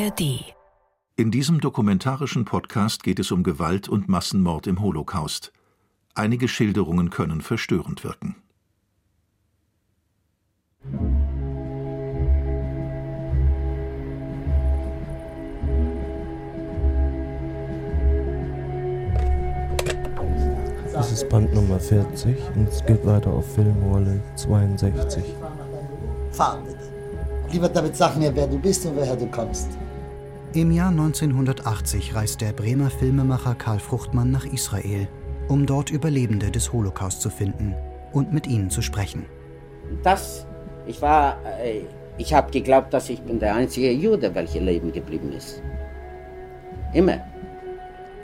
ARD. In diesem dokumentarischen Podcast geht es um Gewalt und Massenmord im Holocaust. Einige Schilderungen können verstörend wirken. Das ist Band Nummer 40 und es geht weiter auf Filmrolle 62. Fahr bitte. Lieber damit sag mir, wer du bist und woher du kommst. Im Jahr 1980 reist der Bremer Filmemacher Karl Fruchtmann nach Israel, um dort Überlebende des Holocaust zu finden und mit ihnen zu sprechen. Das, ich war, äh, ich habe geglaubt, dass ich bin der einzige Jude, welcher leben geblieben ist. Immer.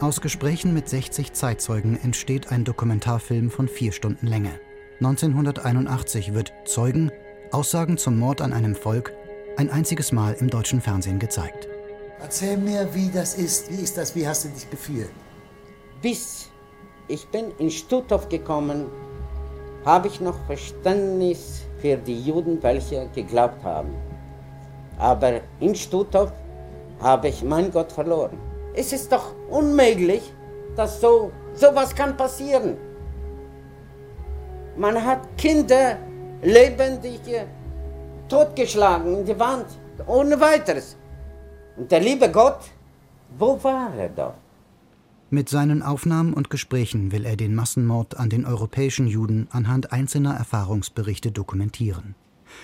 Aus Gesprächen mit 60 Zeitzeugen entsteht ein Dokumentarfilm von vier Stunden Länge. 1981 wird Zeugen, Aussagen zum Mord an einem Volk, ein einziges Mal im deutschen Fernsehen gezeigt. Erzähl mir, wie das ist. Wie ist das? Wie hast du dich gefühlt? Bis ich bin in Stutthof gekommen, habe ich noch Verständnis für die Juden, welche geglaubt haben. Aber in Stutthof habe ich mein Gott verloren. Es ist doch unmöglich, dass so sowas kann passieren. Man hat Kinder lebendig totgeschlagen in die Wand, ohne weiteres. Und der liebe Gott, wo war er da? Mit seinen Aufnahmen und Gesprächen will er den Massenmord an den europäischen Juden anhand einzelner Erfahrungsberichte dokumentieren.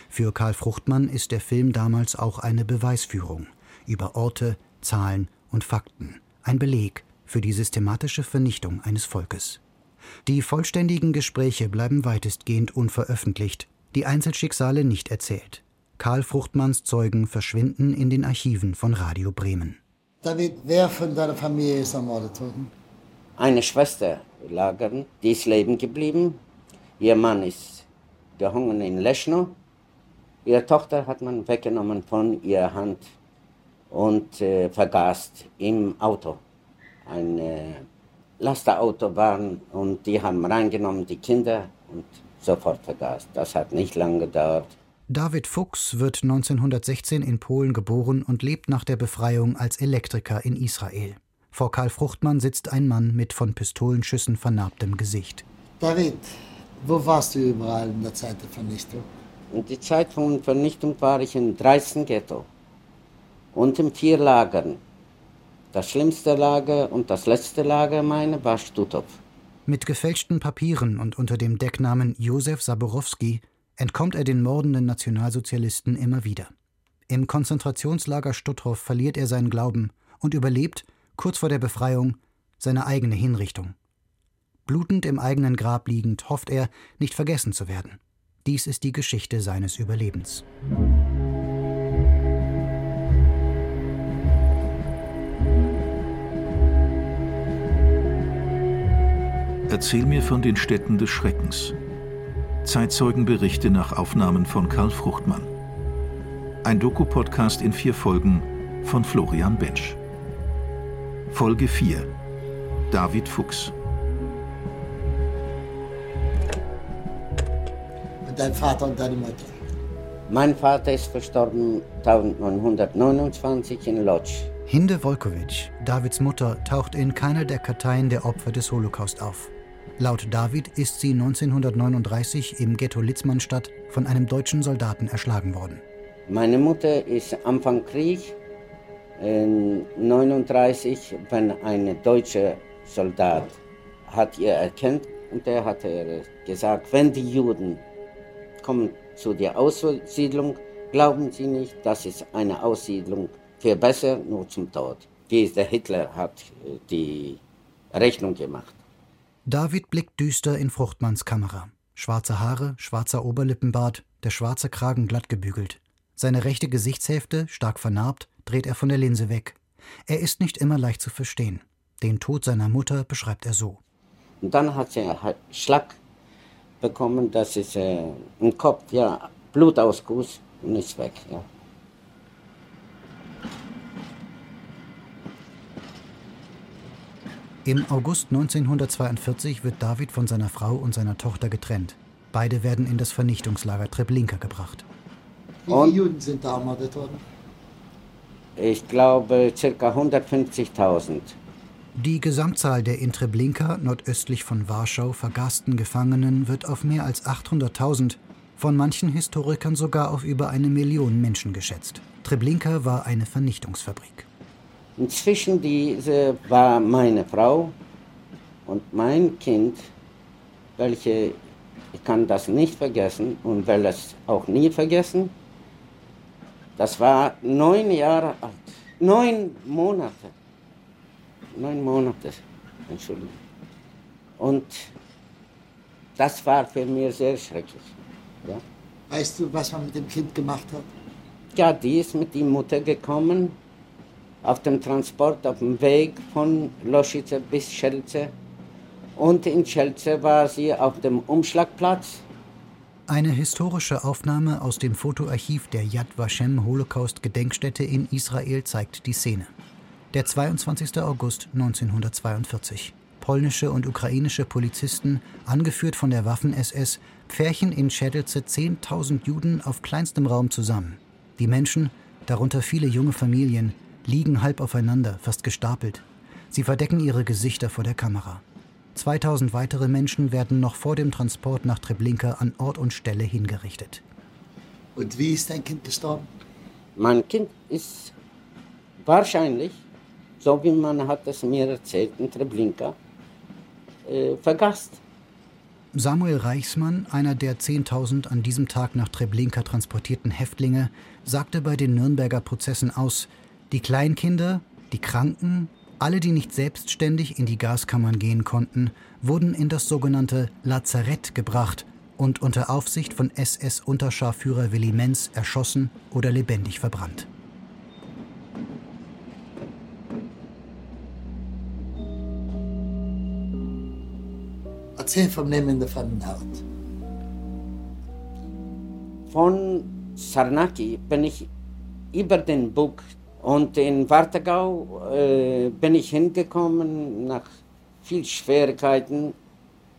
Für Karl Fruchtmann ist der Film damals auch eine Beweisführung über Orte, Zahlen und Fakten, ein Beleg für die systematische Vernichtung eines Volkes. Die vollständigen Gespräche bleiben weitestgehend unveröffentlicht, die Einzelschicksale nicht erzählt. Karl Fruchtmanns Zeugen verschwinden in den Archiven von Radio Bremen. David, wer von deiner Familie ist ermordet worden? Eine Schwester lagern, die ist leben geblieben. Ihr Mann ist gehangen in Leschno. Ihre Tochter hat man weggenommen von ihrer Hand und äh, vergast im Auto. Ein äh, Lasterauto waren und die haben reingenommen die Kinder und sofort vergast. Das hat nicht lange gedauert. David Fuchs wird 1916 in Polen geboren und lebt nach der Befreiung als Elektriker in Israel. Vor Karl Fruchtmann sitzt ein Mann mit von Pistolenschüssen vernarbtem Gesicht. David, wo warst du überall in der Zeit der Vernichtung? In die Zeit von Vernichtung war ich im 13. Ghetto und in vier Lagern. Das schlimmste Lager und das letzte Lager meine war Stutthof. Mit gefälschten Papieren und unter dem Decknamen Josef Saborowski entkommt er den mordenden Nationalsozialisten immer wieder. Im Konzentrationslager Stutthof verliert er seinen Glauben und überlebt, kurz vor der Befreiung, seine eigene Hinrichtung. Blutend im eigenen Grab liegend hofft er, nicht vergessen zu werden. Dies ist die Geschichte seines Überlebens. Erzähl mir von den Städten des Schreckens. Zeitzeugenberichte nach Aufnahmen von Karl Fruchtmann. Ein Doku-Podcast in vier Folgen von Florian Bensch. Folge 4 David Fuchs. Und dein Vater und deine Mutter? Mein Vater ist verstorben 1929 in Lodz. Hinde Wolkowitsch, Davids Mutter, taucht in keiner der Karteien der Opfer des Holocaust auf. Laut David ist sie 1939 im Ghetto Litzmannstadt von einem deutschen Soldaten erschlagen worden. Meine Mutter ist Anfang Krieg, in 39, wenn ein deutscher Soldat hat ihr erkannt und der hat ihr gesagt, wenn die Juden kommen zu der Aussiedlung, glauben sie nicht, das ist eine Aussiedlung für besser, nur zum Tod. Der Hitler hat die Rechnung gemacht. David blickt düster in Fruchtmanns Kamera. Schwarze Haare, schwarzer Oberlippenbart, der schwarze Kragen glatt gebügelt. Seine rechte Gesichtshälfte, stark vernarbt, dreht er von der Linse weg. Er ist nicht immer leicht zu verstehen. Den Tod seiner Mutter beschreibt er so. Und dann hat sie einen Schlag bekommen, das ist äh, im Kopf, ja, Blutausguss und ist weg. Ja. Im August 1942 wird David von seiner Frau und seiner Tochter getrennt. Beide werden in das Vernichtungslager Treblinka gebracht. Wie viele Juden sind da ermordet worden? Ich glaube ca. 150.000. Die Gesamtzahl der in Treblinka, nordöstlich von Warschau, vergasten Gefangenen wird auf mehr als 800.000, von manchen Historikern sogar auf über eine Million Menschen geschätzt. Treblinka war eine Vernichtungsfabrik. Inzwischen diese war meine Frau und mein Kind, welche ich kann das nicht vergessen und will es auch nie vergessen. Das war neun Jahre alt, neun Monate neun Monate, Entschuldigung. Und das war für mich sehr schrecklich. Ja. Weißt du, was man mit dem Kind gemacht hat? Ja, die ist mit der Mutter gekommen, auf dem Transport, auf dem Weg von Loschice bis Schelze. Und in Schelze war sie auf dem Umschlagplatz. Eine historische Aufnahme aus dem Fotoarchiv der Yad Vashem Holocaust Gedenkstätte in Israel zeigt die Szene. Der 22. August 1942. Polnische und ukrainische Polizisten, angeführt von der Waffen-SS, pferchen in Schädelze 10.000 Juden auf kleinstem Raum zusammen. Die Menschen, darunter viele junge Familien, liegen halb aufeinander, fast gestapelt. Sie verdecken ihre Gesichter vor der Kamera. 2000 weitere Menschen werden noch vor dem Transport nach Treblinka an Ort und Stelle hingerichtet. Und wie ist dein Kind gestorben? Mein Kind ist wahrscheinlich so wie man hat es mir erzählt in Treblinka, äh, vergast. Samuel Reichsmann, einer der 10.000 an diesem Tag nach Treblinka transportierten Häftlinge, sagte bei den Nürnberger Prozessen aus, die Kleinkinder, die Kranken, alle, die nicht selbstständig in die Gaskammern gehen konnten, wurden in das sogenannte Lazarett gebracht und unter Aufsicht von SS-Unterscharführer Willy Menz erschossen oder lebendig verbrannt. Erzähl vom Leben in der Fremdenhaut. Von Sarnaki bin ich über den Bug und in Wartegau äh, bin ich hingekommen nach viel Schwierigkeiten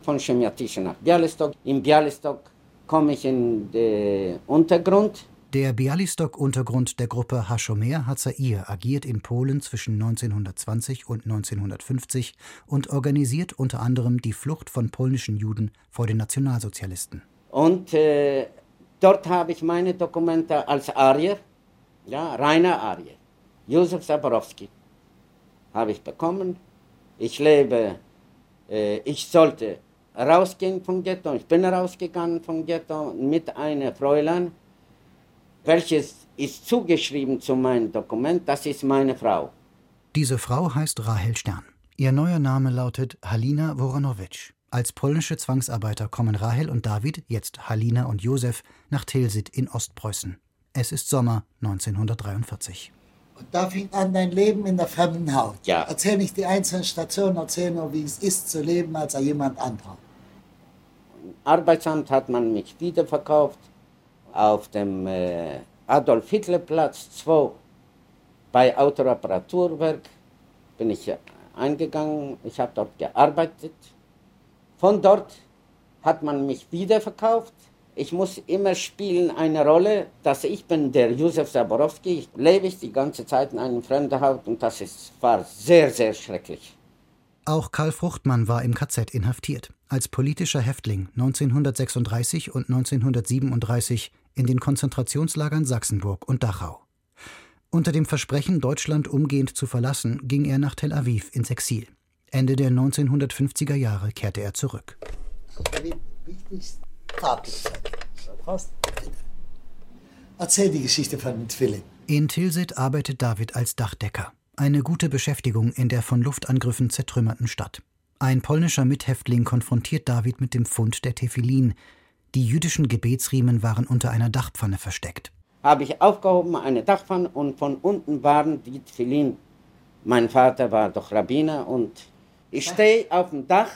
von Chemiatische nach Bialystok. In Bialystok komme ich in den Untergrund der Bialystok-Untergrund der Gruppe Hashomer Hatzair agiert in Polen zwischen 1920 und 1950 und organisiert unter anderem die Flucht von polnischen Juden vor den Nationalsozialisten. Und äh, dort habe ich meine Dokumente als Arier, ja, reiner Arier, Josef Zaborowski, habe ich bekommen. Ich lebe, äh, ich sollte rausgehen vom Ghetto, ich bin rausgegangen vom Ghetto mit einer Fräulein, welches ist zugeschrieben zu meinem Dokument, das ist meine Frau. Diese Frau heißt Rahel Stern. Ihr neuer Name lautet Halina Woranowitsch. Als polnische Zwangsarbeiter kommen Rahel und David, jetzt Halina und Josef, nach Tilsit in Ostpreußen. Es ist Sommer 1943. Da fing an dein Leben in der fremden Haut. Ja. Erzähl nicht die einzelnen Stationen, erzähl nur, wie es ist zu leben als jemand anderer. Arbeitsamt hat man mich wiederverkauft auf dem äh, Adolf-Hitler-Platz 2 bei Autoreparaturwerk bin ich eingegangen. Ich habe dort gearbeitet. Von dort hat man mich wieder verkauft. Ich muss immer spielen eine Rolle, dass ich bin der Josef Zaborowski. Ich lebe ich die ganze Zeit in einem Fremdenhaus und das ist, war sehr, sehr schrecklich. Auch Karl Fruchtmann war im KZ inhaftiert, als politischer Häftling 1936 und 1937 in den Konzentrationslagern Sachsenburg und Dachau. Unter dem Versprechen, Deutschland umgehend zu verlassen, ging er nach Tel Aviv ins Exil. Ende der 1950er Jahre kehrte er zurück. Erzähl die Geschichte von den Zwillingen. In Tilsit arbeitet David als Dachdecker. Eine gute Beschäftigung in der von Luftangriffen zertrümmerten Stadt. Ein polnischer Mithäftling konfrontiert David mit dem Fund der Tefillin, die jüdischen Gebetsriemen waren unter einer Dachpfanne versteckt. Habe ich aufgehoben, eine Dachpfanne, und von unten waren die Tfilin. Mein Vater war doch Rabbiner und ich stehe auf dem Dach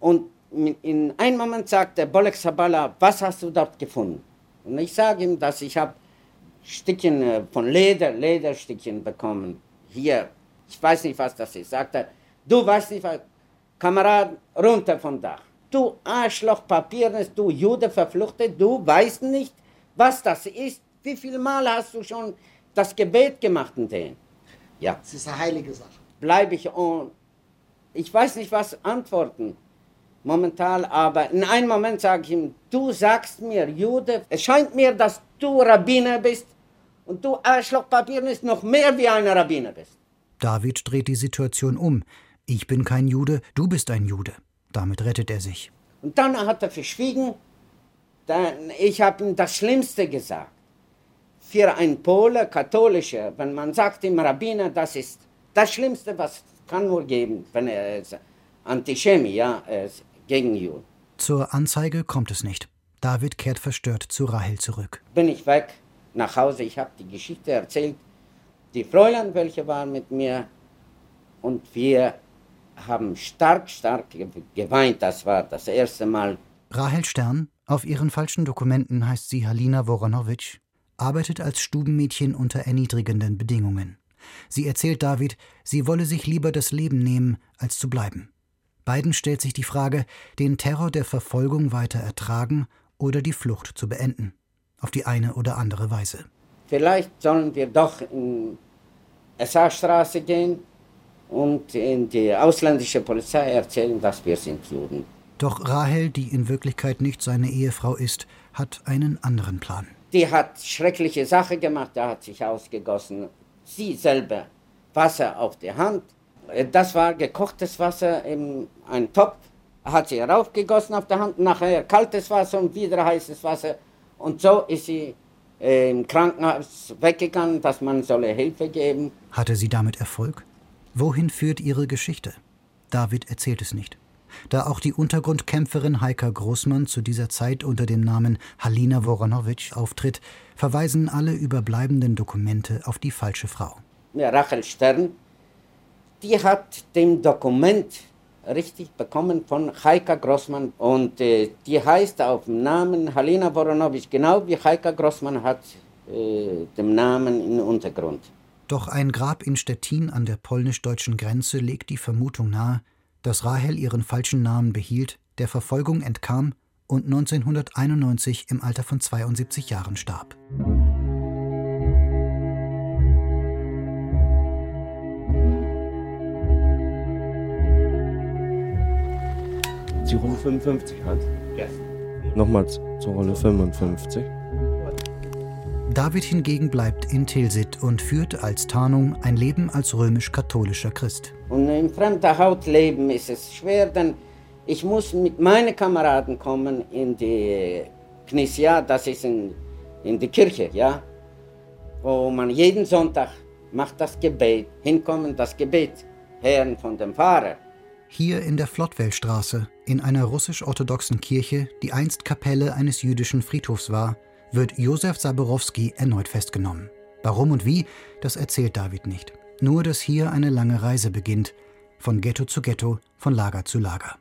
und in einem Moment sagt der Bolek Sabala, was hast du dort gefunden? Und ich sage ihm, dass ich habe Stückchen äh, von Leder, Lederstückchen bekommen. Hier, ich weiß nicht, was das ist. Sagt er, du weißt nicht, was, Kamerad, runter vom Dach. Du Arschloch, Papiernis, du Jude verfluchtet, du weißt nicht, was das ist. Wie viel Mal hast du schon das Gebet gemacht in denen. Ja, Das ist eine heilige Sache. bleibe ich und ich weiß nicht, was antworten momentan, aber in einem Moment sage ich ihm, du sagst mir, Jude, es scheint mir, dass du Rabbiner bist und du Arschlochpapiernis noch mehr wie ein Rabbiner bist. David dreht die Situation um. Ich bin kein Jude, du bist ein Jude. Damit rettet er sich. Und dann hat er verschwiegen. Dann, ich habe ihm das Schlimmste gesagt. Für einen Pole, katholischer, wenn man sagt dem Rabbiner, das ist das Schlimmste, was kann nur geben, wenn er ist Antischemi, ja, Zur Anzeige kommt es nicht. David kehrt verstört zu Rahel zurück. Bin ich weg nach Hause, ich habe die Geschichte erzählt. Die Fräulein, welche war mit mir, und wir haben stark, stark ge- geweint. Das war das erste Mal. Rahel Stern, auf ihren falschen Dokumenten heißt sie Halina Woronowitsch, arbeitet als Stubenmädchen unter erniedrigenden Bedingungen. Sie erzählt David, sie wolle sich lieber das Leben nehmen, als zu bleiben. Beiden stellt sich die Frage, den Terror der Verfolgung weiter ertragen oder die Flucht zu beenden. Auf die eine oder andere Weise. Vielleicht sollen wir doch in SA-Straße gehen und in die ausländische Polizei erzählen, dass wir sind Juden. Doch Rahel, die in Wirklichkeit nicht seine Ehefrau ist, hat einen anderen Plan. Die hat schreckliche Sache gemacht, da hat sich ausgegossen. Sie selber Wasser auf die Hand. Äh, Das war gekochtes Wasser in einen Topf. Hat sie raufgegossen auf der Hand, nachher kaltes Wasser und wieder heißes Wasser. Und so ist sie äh, im Krankenhaus weggegangen, dass man solle Hilfe geben. Hatte sie damit Erfolg? Wohin führt ihre Geschichte? David erzählt es nicht. Da auch die Untergrundkämpferin Heika Großmann zu dieser Zeit unter dem Namen Halina Woronowitsch auftritt, verweisen alle überbleibenden Dokumente auf die falsche Frau. Ja, Rachel Stern, die hat dem Dokument richtig bekommen von Heika Grossmann und äh, die heißt auf dem Namen Halina Voronowitsch, genau wie Heika Grossmann hat äh, den Namen im Untergrund. Doch ein Grab in Stettin an der polnisch-deutschen Grenze legt die Vermutung nahe, dass Rahel ihren falschen Namen behielt, der Verfolgung entkam und 1991 im Alter von 72 Jahren starb. Die Rolle 55 halt. Nochmals zur Rolle 55. David hingegen bleibt in Tilsit und führt als Tarnung ein Leben als römisch-katholischer Christ. Und in fremder Haut leben ist es schwer, denn ich muss mit meinen Kameraden kommen in die Knissia, das ist in, in die Kirche, ja, wo man jeden Sonntag macht das Gebet, hinkommen das Gebet, hören von dem Pfarrer. Hier in der Flottwellstraße, in einer russisch-orthodoxen Kirche, die einst Kapelle eines jüdischen Friedhofs war, wird Josef Saborowski erneut festgenommen. Warum und wie, das erzählt David nicht. Nur, dass hier eine lange Reise beginnt, von Ghetto zu Ghetto, von Lager zu Lager.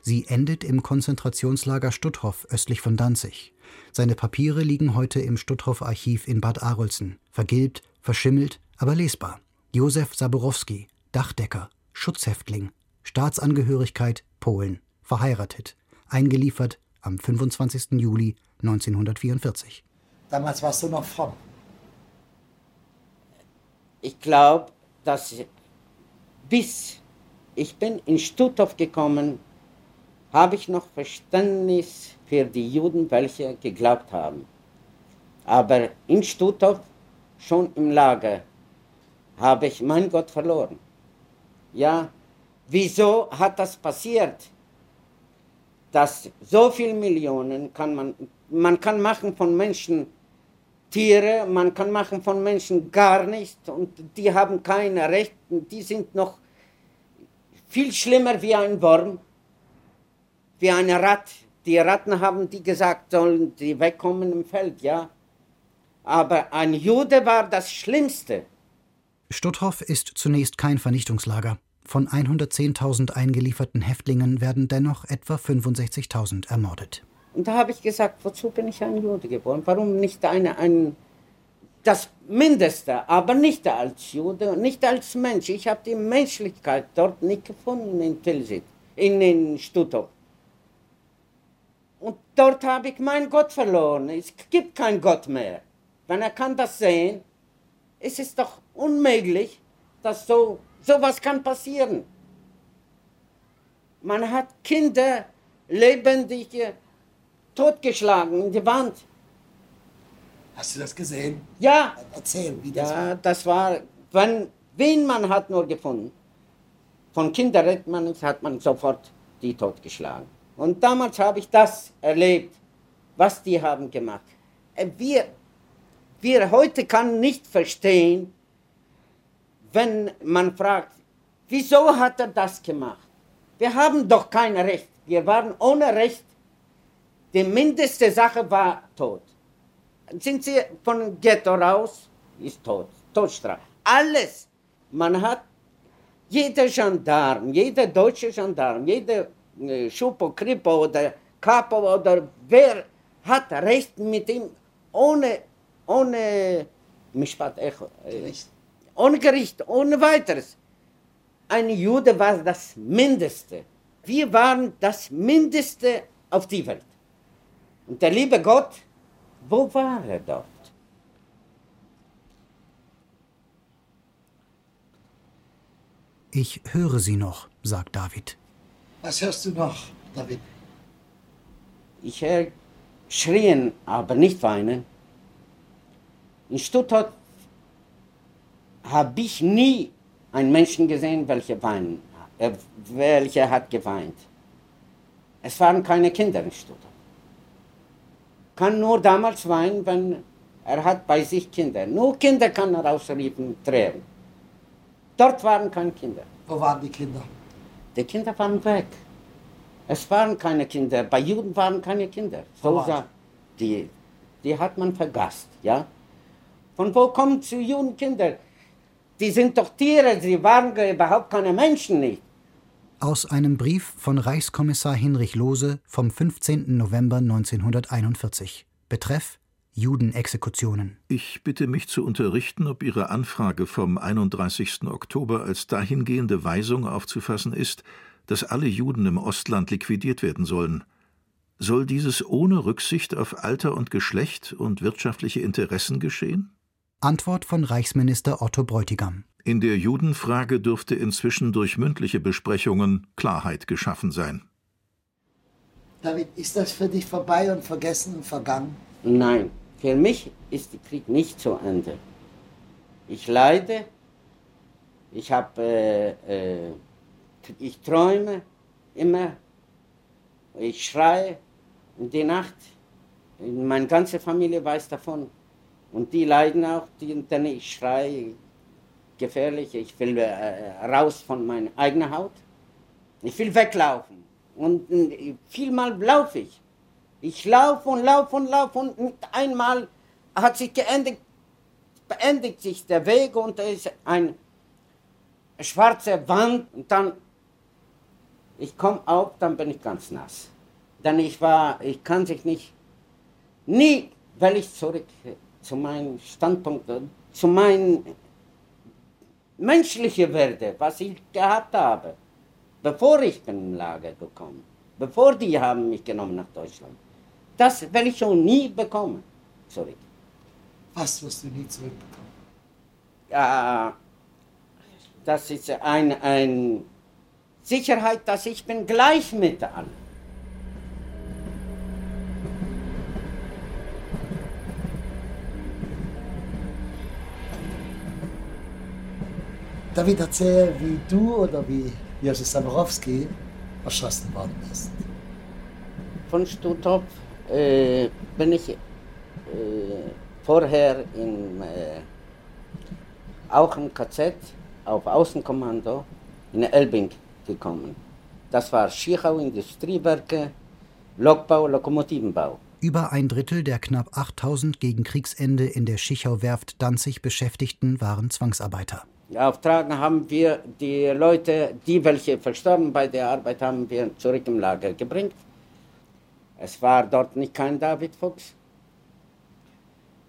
Sie endet im Konzentrationslager Stutthof östlich von Danzig. Seine Papiere liegen heute im Stutthof-Archiv in Bad Arolsen, vergilbt, verschimmelt, aber lesbar. Josef Saborowski, Dachdecker, Schutzhäftling, Staatsangehörigkeit Polen, verheiratet, eingeliefert am 25. Juli 1944. Damals warst du noch fromm. Ich glaube, dass bis ich bin in Stutthof gekommen, habe ich noch Verständnis für die Juden, welche geglaubt haben. Aber in Stutthof, schon im Lager, habe ich mein Gott verloren. Ja, wieso hat das passiert? Dass so viele Millionen kann man, man kann machen von Menschen Tiere, man kann machen von Menschen gar nichts und die haben keine Rechte, die sind noch viel schlimmer wie ein Wurm, wie ein Rat. Die Ratten haben die gesagt, sollen die wegkommen im Feld, ja. Aber ein Jude war das Schlimmste. Stutthof ist zunächst kein Vernichtungslager. Von 110.000 eingelieferten Häftlingen werden dennoch etwa 65.000 ermordet. Und da habe ich gesagt, wozu bin ich ein Jude geworden? Warum nicht eine, ein, das Mindeste, aber nicht als Jude, nicht als Mensch. Ich habe die Menschlichkeit dort nicht gefunden in Tilsit, in, in Stutthof. Und dort habe ich meinen Gott verloren. Es gibt keinen Gott mehr. Wenn er kann das sehen, es ist doch unmöglich, dass so sowas kann passieren. Man hat Kinder lebendig totgeschlagen in die Wand. Hast du das gesehen? Ja, Erzähl, wie das ja, war. das war, wenn, wen man hat nur gefunden. Von Kindern redet man nicht, hat man sofort die totgeschlagen. Und damals habe ich das erlebt, was die haben gemacht. Äh, Wir, wir heute kann nicht verstehen, wenn man fragt, wieso hat er das gemacht? Wir haben doch kein Recht. Wir waren ohne Recht. Die mindeste Sache war tot. Sind sie von Ghetto raus, ist tot. Todstrafe. Alles. Man hat, jeder Gendarm, jeder deutsche Gendarm, jeder äh, Schupo, Kripo oder Kapo oder wer hat Recht mit ihm ohne, ohne Mishpat Echo. äh, Gericht. Ohne Gericht, ohne weiteres. Ein Jude war das Mindeste. Wir waren das Mindeste auf die Welt. Und der liebe Gott, wo war er dort? Ich höre Sie noch, sagt David. Was hörst du noch, David? Ich höre schrien, aber nicht weinen. In Stuttgart habe ich nie einen Menschen gesehen, welcher weinen, äh, welcher hat geweint. Es waren keine Kinder in Stuttgart. Kann nur damals weinen, wenn er hat bei sich Kinder. Nur Kinder kann er ausriefen, Tränen. Dort waren keine Kinder. Wo waren die Kinder? Die Kinder waren weg. Es waren keine Kinder. Bei Juden waren keine Kinder. So die, die hat man vergasst, ja. Von wo kommen zu Juden Kinder? Die sind doch Tiere, sie waren überhaupt keine Menschen nicht. Aus einem Brief von Reichskommissar Hinrich Lohse vom 15. November 1941. Betreff Judenexekutionen. Ich bitte mich zu unterrichten, ob Ihre Anfrage vom 31. Oktober als dahingehende Weisung aufzufassen ist, dass alle Juden im Ostland liquidiert werden sollen. Soll dieses ohne Rücksicht auf Alter und Geschlecht und wirtschaftliche Interessen geschehen? Antwort von Reichsminister Otto Bräutigam. In der Judenfrage dürfte inzwischen durch mündliche Besprechungen Klarheit geschaffen sein. David, ist das für dich vorbei und vergessen und vergangen? Nein, für mich ist der Krieg nicht zu Ende. Ich leide, ich habe, äh, äh, ich träume immer, ich schreie in die Nacht. Meine ganze Familie weiß davon. Und die leiden auch, die, denn ich schreie gefährlich, ich will äh, raus von meiner eigenen Haut. Ich will weglaufen. Und äh, vielmal laufe ich. Ich laufe und laufe und laufe und einmal hat sich geendigt, beendigt sich der Weg und da ist eine schwarze Wand und dann, ich komme auf, dann bin ich ganz nass. Denn ich war, ich kann sich nicht, nie will ich zurück zu meinem Standpunkt, zu meinem menschlichen Werde, was ich gehabt habe, bevor ich bin im Lager gekommen, bevor die haben mich genommen nach Deutschland. Das will ich schon nie bekommen, zurück. Was wirst du nie zurückbekommen? Ja, das ist eine ein Sicherheit, dass ich bin gleich mit allen. David, erzähl, wie du oder wie Josef Saborowski erschossen worden bist. Von Stuttgart äh, bin ich äh, vorher in, äh, auch im KZ auf Außenkommando in Elbing gekommen. Das war Schichau Industriewerke, Lokbau, Lokomotivenbau. Über ein Drittel der knapp 8000 gegen Kriegsende in der Schichau-Werft Danzig Beschäftigten waren Zwangsarbeiter. Auftragen haben wir die Leute, die welche verstorben bei der Arbeit, haben wir zurück im Lager gebracht. Es war dort nicht kein David Fuchs.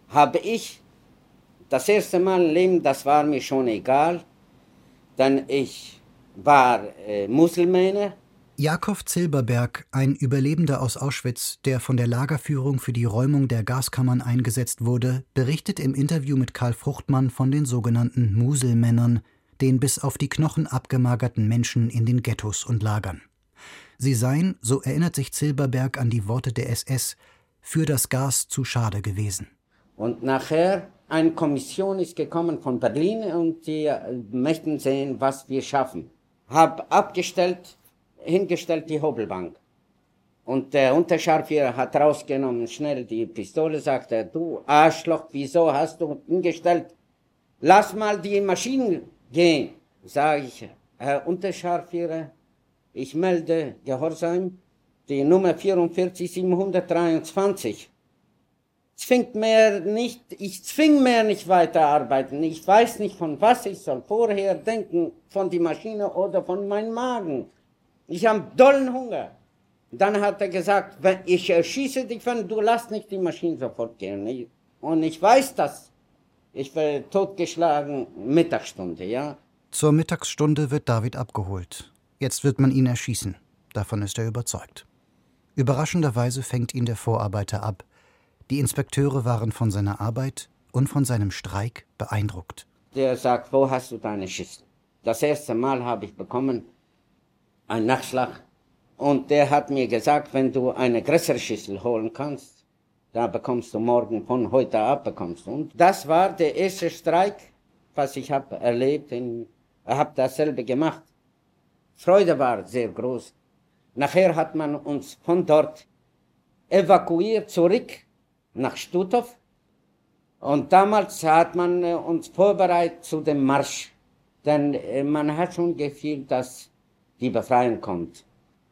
Habe ich das erste Mal im Leben, das war mir schon egal, denn ich war äh, Muslime Jakow Zilberberg, ein Überlebender aus Auschwitz, der von der Lagerführung für die Räumung der Gaskammern eingesetzt wurde, berichtet im Interview mit Karl Fruchtmann von den sogenannten Muselmännern, den bis auf die Knochen abgemagerten Menschen in den Ghettos und Lagern. Sie seien, so erinnert sich Zilberberg an die Worte der SS, für das Gas zu schade gewesen. Und nachher eine Kommission ist gekommen von Berlin und die möchten sehen, was wir schaffen. Hab abgestellt hingestellt die Hobelbank. Und der Unterscharführer hat rausgenommen, schnell die Pistole, sagte, du Arschloch, wieso hast du hingestellt? Lass mal die Maschinen gehen. Sag ich, Herr Unterscharführer, ich melde Gehorsam, die Nummer 44723. Zwingt mir nicht, ich zwing mir nicht weiterarbeiten. Ich weiß nicht, von was ich soll vorher denken, von die Maschine oder von meinem Magen. Ich habe dollen Hunger. Dann hat er gesagt, wenn ich erschieße dich, wenn du lass nicht die Maschine sofort gehen. Und ich weiß das. Ich werde totgeschlagen, Mittagsstunde, ja. Zur Mittagsstunde wird David abgeholt. Jetzt wird man ihn erschießen. Davon ist er überzeugt. Überraschenderweise fängt ihn der Vorarbeiter ab. Die Inspekteure waren von seiner Arbeit und von seinem Streik beeindruckt. Der sagt, wo hast du deine Schüssel? Das erste Mal habe ich bekommen, ein Nachschlag. Und der hat mir gesagt, wenn du eine größere Schüssel holen kannst, da bekommst du morgen von heute ab bekommst. Und das war der erste Streik, was ich habe erlebt. Ich habe dasselbe gemacht. Freude war sehr groß. Nachher hat man uns von dort evakuiert zurück nach Stutthof. Und damals hat man äh, uns vorbereitet zu dem Marsch. Denn äh, man hat schon gefühlt, dass die Befreiung kommt.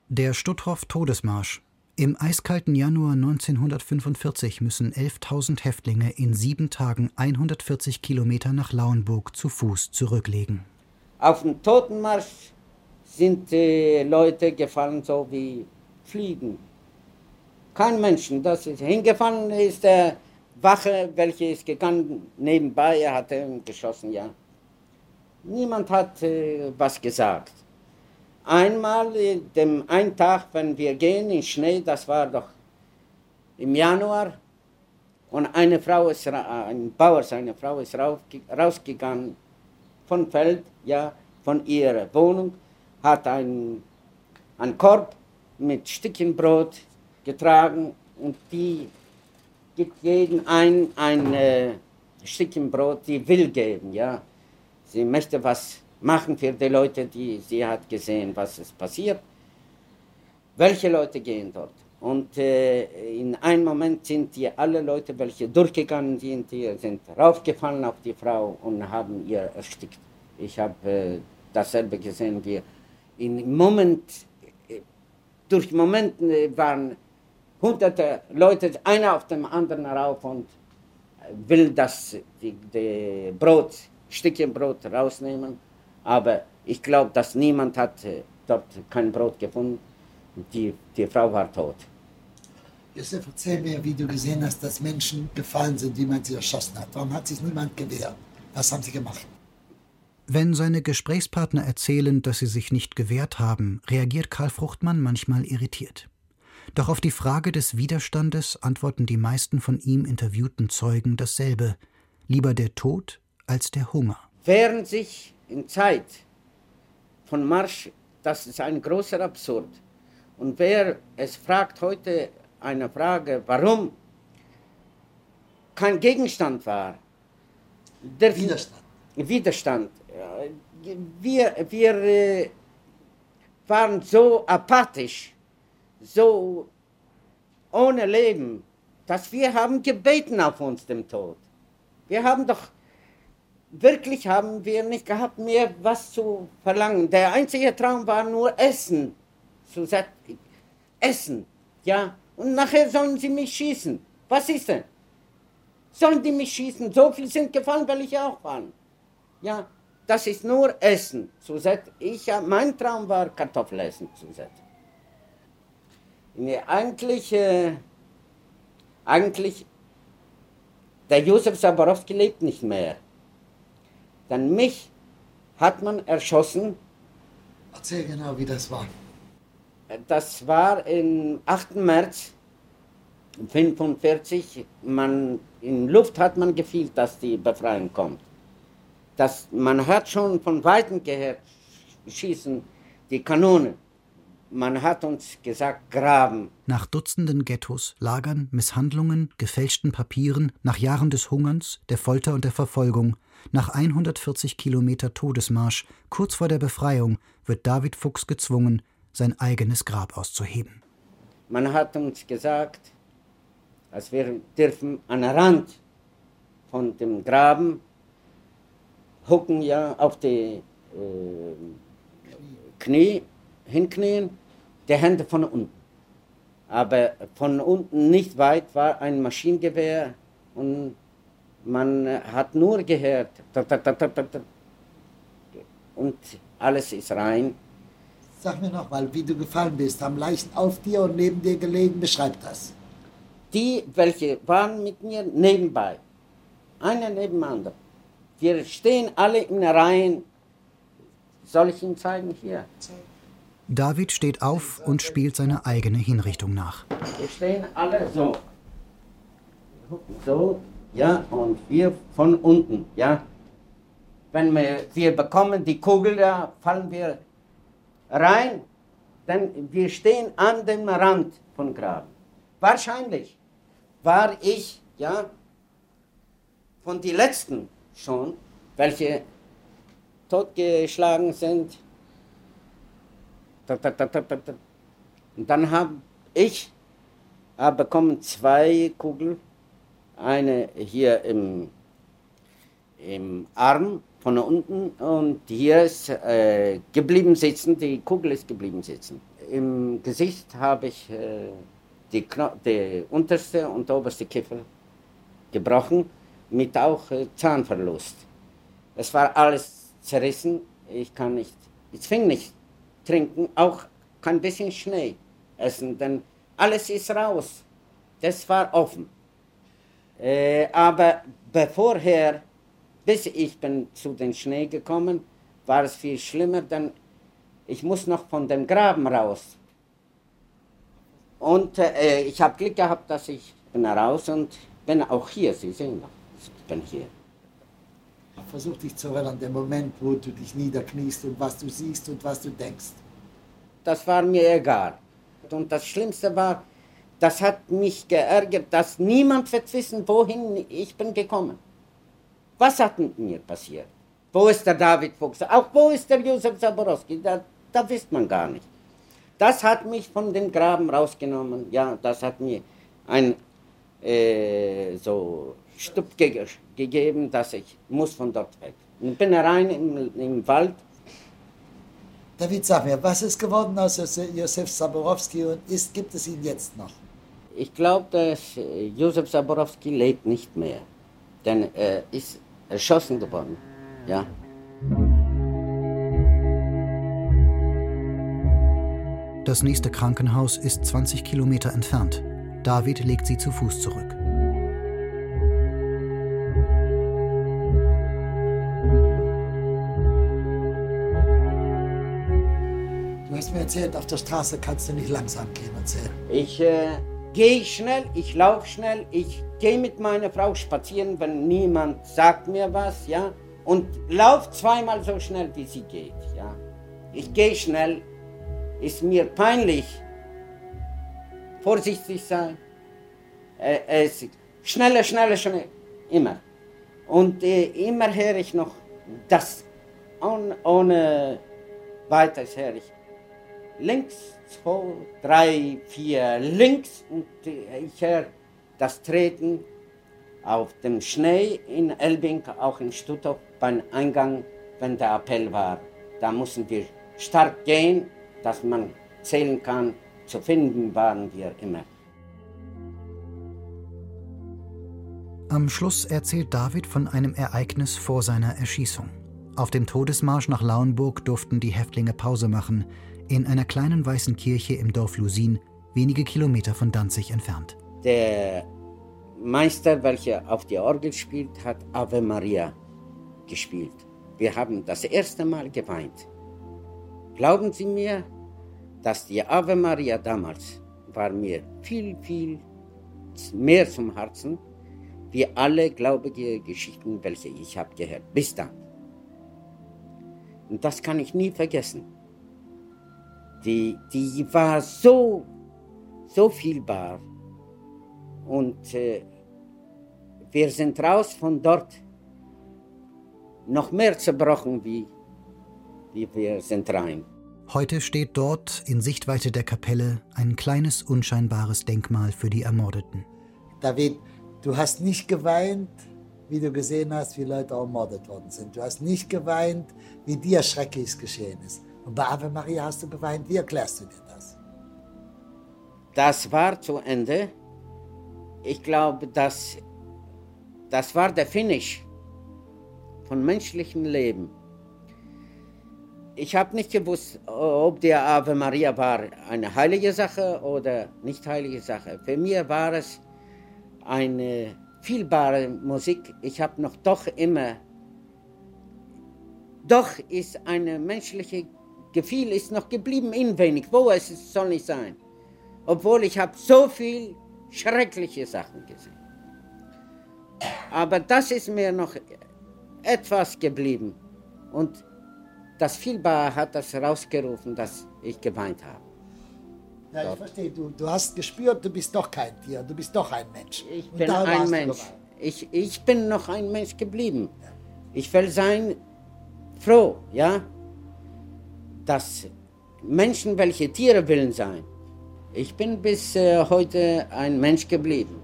Der Stutthof-Todesmarsch. Im eiskalten Januar 1945 müssen 11.000 Häftlinge in sieben Tagen 140 Kilometer nach Lauenburg zu Fuß zurücklegen. Auf dem Totenmarsch sind äh, Leute gefallen, so wie Fliegen. Kein Menschen. Das ist hingefallen ist der Wache, welche ist gegangen nebenbei, er hatte geschossen, ja. Niemand hat äh, was gesagt. Einmal, dem einen Tag, wenn wir gehen in Schnee, das war doch im Januar, und eine Frau ist, ein Bauer, seine Frau ist rausgegangen vom Feld, ja, von ihrer Wohnung, hat einen, einen Korb mit Stückchen Brot getragen und die gibt jeden ein, ein äh, Stückchen Brot, die will geben, ja. Sie möchte was machen für die Leute, die sie hat gesehen, was es passiert. Welche Leute gehen dort? Und äh, in einem Moment sind die alle Leute, welche durchgegangen sind, die sind raufgefallen auf die Frau und haben ihr erstickt. Ich habe äh, dasselbe gesehen. Wir in Moment, äh, durch Momente äh, waren hunderte Leute, einer auf dem anderen rauf und will das die, die Brot, Stückchen Brot rausnehmen. Aber ich glaube, dass niemand hat äh, dort kein Brot gefunden. Die, die Frau war tot. Josef, erzähl mir, wie du gesehen hast, dass Menschen gefallen sind, die man sie erschossen hat. Warum hat sich niemand gewehrt? Was haben sie gemacht? Wenn seine Gesprächspartner erzählen, dass sie sich nicht gewehrt haben, reagiert Karl Fruchtmann manchmal irritiert. Doch auf die Frage des Widerstandes antworten die meisten von ihm interviewten Zeugen dasselbe: lieber der Tod als der Hunger. Während sich in Zeit von Marsch, das ist ein großer Absurd. Und wer es fragt heute eine Frage, warum kein Gegenstand war, der Widerstand. Widerstand. Wir, wir äh, waren so apathisch, so ohne Leben, dass wir haben gebeten auf uns dem Tod. Wir haben doch wirklich haben wir nicht gehabt, mehr was zu verlangen. Der einzige Traum war nur Essen. So Essen, ja. Und nachher sollen sie mich schießen. Was ist denn? Sollen die mich schießen? So viel sind gefallen, weil ich auch fallen. Ja, das ist nur Essen. So sagt ich, mein Traum war Kartoffelessen. So sagt. Nee, eigentlich, äh, eigentlich, der Josef Saborowski lebt nicht mehr. Dann mich hat man erschossen. Erzähl genau, wie das war. Das war am 8. März 1945. Man, in Luft hat man gefühlt, dass die Befreiung kommt. Das, man hat schon von Weitem gehört, schießen die Kanonen. Man hat uns gesagt, graben. Nach Dutzenden Ghettos, Lagern, Misshandlungen, gefälschten Papieren, nach Jahren des Hungerns, der Folter und der Verfolgung, nach 140 Kilometer Todesmarsch, kurz vor der Befreiung, wird David Fuchs gezwungen, sein eigenes Grab auszuheben. Man hat uns gesagt, dass wir dürfen an den Rand von dem Graben hocken ja auf die äh, Knie, hinknien, die Hände von unten. Aber von unten nicht weit war ein Maschinengewehr und man hat nur gehört und alles ist rein. Sag mir noch mal, wie du gefallen bist. Haben Leichen auf dir und neben dir gelegen? Beschreib das. Die, welche waren mit mir nebenbei, einer neben dem anderen. Wir stehen alle in Reihen. Soll ich Ihnen zeigen? Hier. David steht auf und spielt seine eigene Hinrichtung nach. Wir stehen alle so. So, ja, und wir von unten, ja. Wenn wir, wir bekommen die Kugel, da fallen wir rein, denn wir stehen an dem Rand von Graben. Wahrscheinlich war ich, ja, von den Letzten schon, welche totgeschlagen sind. Und dann habe ich bekommen zwei Kugeln, eine hier im, im Arm von unten und hier ist äh, geblieben sitzen, die Kugel ist geblieben sitzen. Im Gesicht habe ich äh, die, die unterste und oberste Kiefer gebrochen mit auch äh, Zahnverlust. Es war alles zerrissen, ich kann nicht, ich fing nicht trinken, auch kein bisschen Schnee essen, denn alles ist raus. Das war offen. Äh, aber bevorher, bis ich bin zu den Schnee gekommen, war es viel schlimmer, denn ich muss noch von dem Graben raus. Und äh, ich habe Glück gehabt, dass ich bin raus und bin auch hier, Sie sehen noch bin hier. Versuch dich zu erinnern, den Moment, wo du dich niederkniest und was du siehst und was du denkst. Das war mir egal. Und das Schlimmste war, das hat mich geärgert, dass niemand wird wissen, wohin ich bin gekommen. Was hat mit mir passiert? Wo ist der David Fuchs? Auch wo ist der Josef Zaborowski? Da, da wisst man gar nicht. Das hat mich von dem Graben rausgenommen. Ja, das hat mir ein äh, so Stub ge gegeben, dass ich muss von dort weg. Ich bin rein im, im Wald. David, sag mir, was ist geworden aus Josef Saborowski und ist, gibt es ihn jetzt noch? Ich glaube, dass äh, Josef Saborowski lebt nicht mehr, denn er ist erschossen worden. Ja. Das nächste Krankenhaus ist 20 Kilometer entfernt. David legt sie zu Fuß zurück. erzählt, auf der Straße kannst du nicht langsam gehen. Erzähl. Ich äh, gehe schnell, ich laufe schnell, ich gehe mit meiner Frau spazieren, wenn niemand sagt mir was, ja, und laufe zweimal so schnell, wie sie geht, ja. Ich gehe schnell, ist mir peinlich, vorsichtig sein, äh, äh, schneller, schneller, schneller, immer. Und äh, immer höre ich noch das, ohne, ohne weiteres höre ich. Links, zwei, drei, vier, links und ich höre das Treten auf dem Schnee in Elbing, auch in Stuttgart beim Eingang, wenn der Appell war. Da mussten wir stark gehen, dass man zählen kann. Zu finden waren wir immer. Am Schluss erzählt David von einem Ereignis vor seiner Erschießung. Auf dem Todesmarsch nach Lauenburg durften die Häftlinge Pause machen in einer kleinen weißen Kirche im Dorf Lusin, wenige Kilometer von Danzig entfernt. Der Meister, welcher auf die Orgel spielt, hat Ave Maria gespielt. Wir haben das erste Mal geweint. Glauben Sie mir, dass die Ave Maria damals war mir viel, viel mehr zum Herzen, wie alle glaubige Geschichten, welche ich habe gehört. Bis dann. Und das kann ich nie vergessen. Die, die war so, so vielbar. Und äh, wir sind raus von dort noch mehr zerbrochen, wie, wie wir sind rein. Heute steht dort in Sichtweite der Kapelle ein kleines, unscheinbares Denkmal für die Ermordeten. David, du hast nicht geweint, wie du gesehen hast, wie Leute ermordet worden sind. Du hast nicht geweint, wie dir Schreckliches geschehen ist. Und bei Ave Maria hast du geweint. Wie erklärst du dir das? Das war zu Ende. Ich glaube, das, das war der Finish von menschlichem Leben. Ich habe nicht gewusst, ob der Ave Maria war eine heilige Sache oder nicht heilige Sache. Für mich war es eine vielbare Musik. Ich habe noch doch immer, doch ist eine menschliche Gefühl ist noch geblieben in wenig. Wo es soll nicht sein. Obwohl ich habe so viel schreckliche Sachen gesehen. Aber das ist mir noch etwas geblieben. Und das Vielbare hat das rausgerufen, dass ich geweint habe. Ja, ich verstehe. Du, du hast gespürt, du bist doch kein Tier, du bist doch ein Mensch. Ich bin ein Mensch. Ich, ich bin noch ein Mensch geblieben. Ja. Ich will sein froh, ja, dass Menschen, welche Tiere willen sein. Ich bin bis äh, heute ein Mensch geblieben.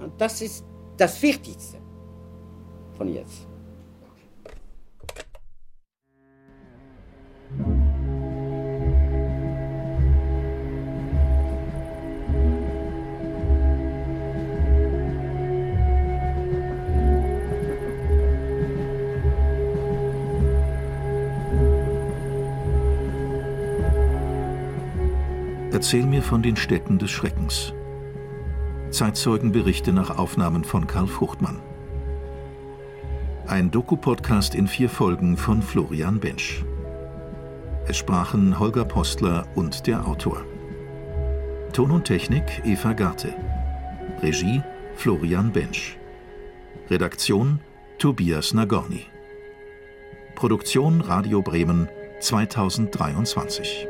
Und das ist das Wichtigste von jetzt. Erzähl mir von den Städten des Schreckens. Zeitzeugenberichte nach Aufnahmen von Karl Fruchtmann. Ein Doku-Podcast in vier Folgen von Florian Bensch. Es sprachen Holger Postler und der Autor. Ton und Technik Eva Garte. Regie Florian Bensch. Redaktion Tobias Nagorny. Produktion Radio Bremen 2023.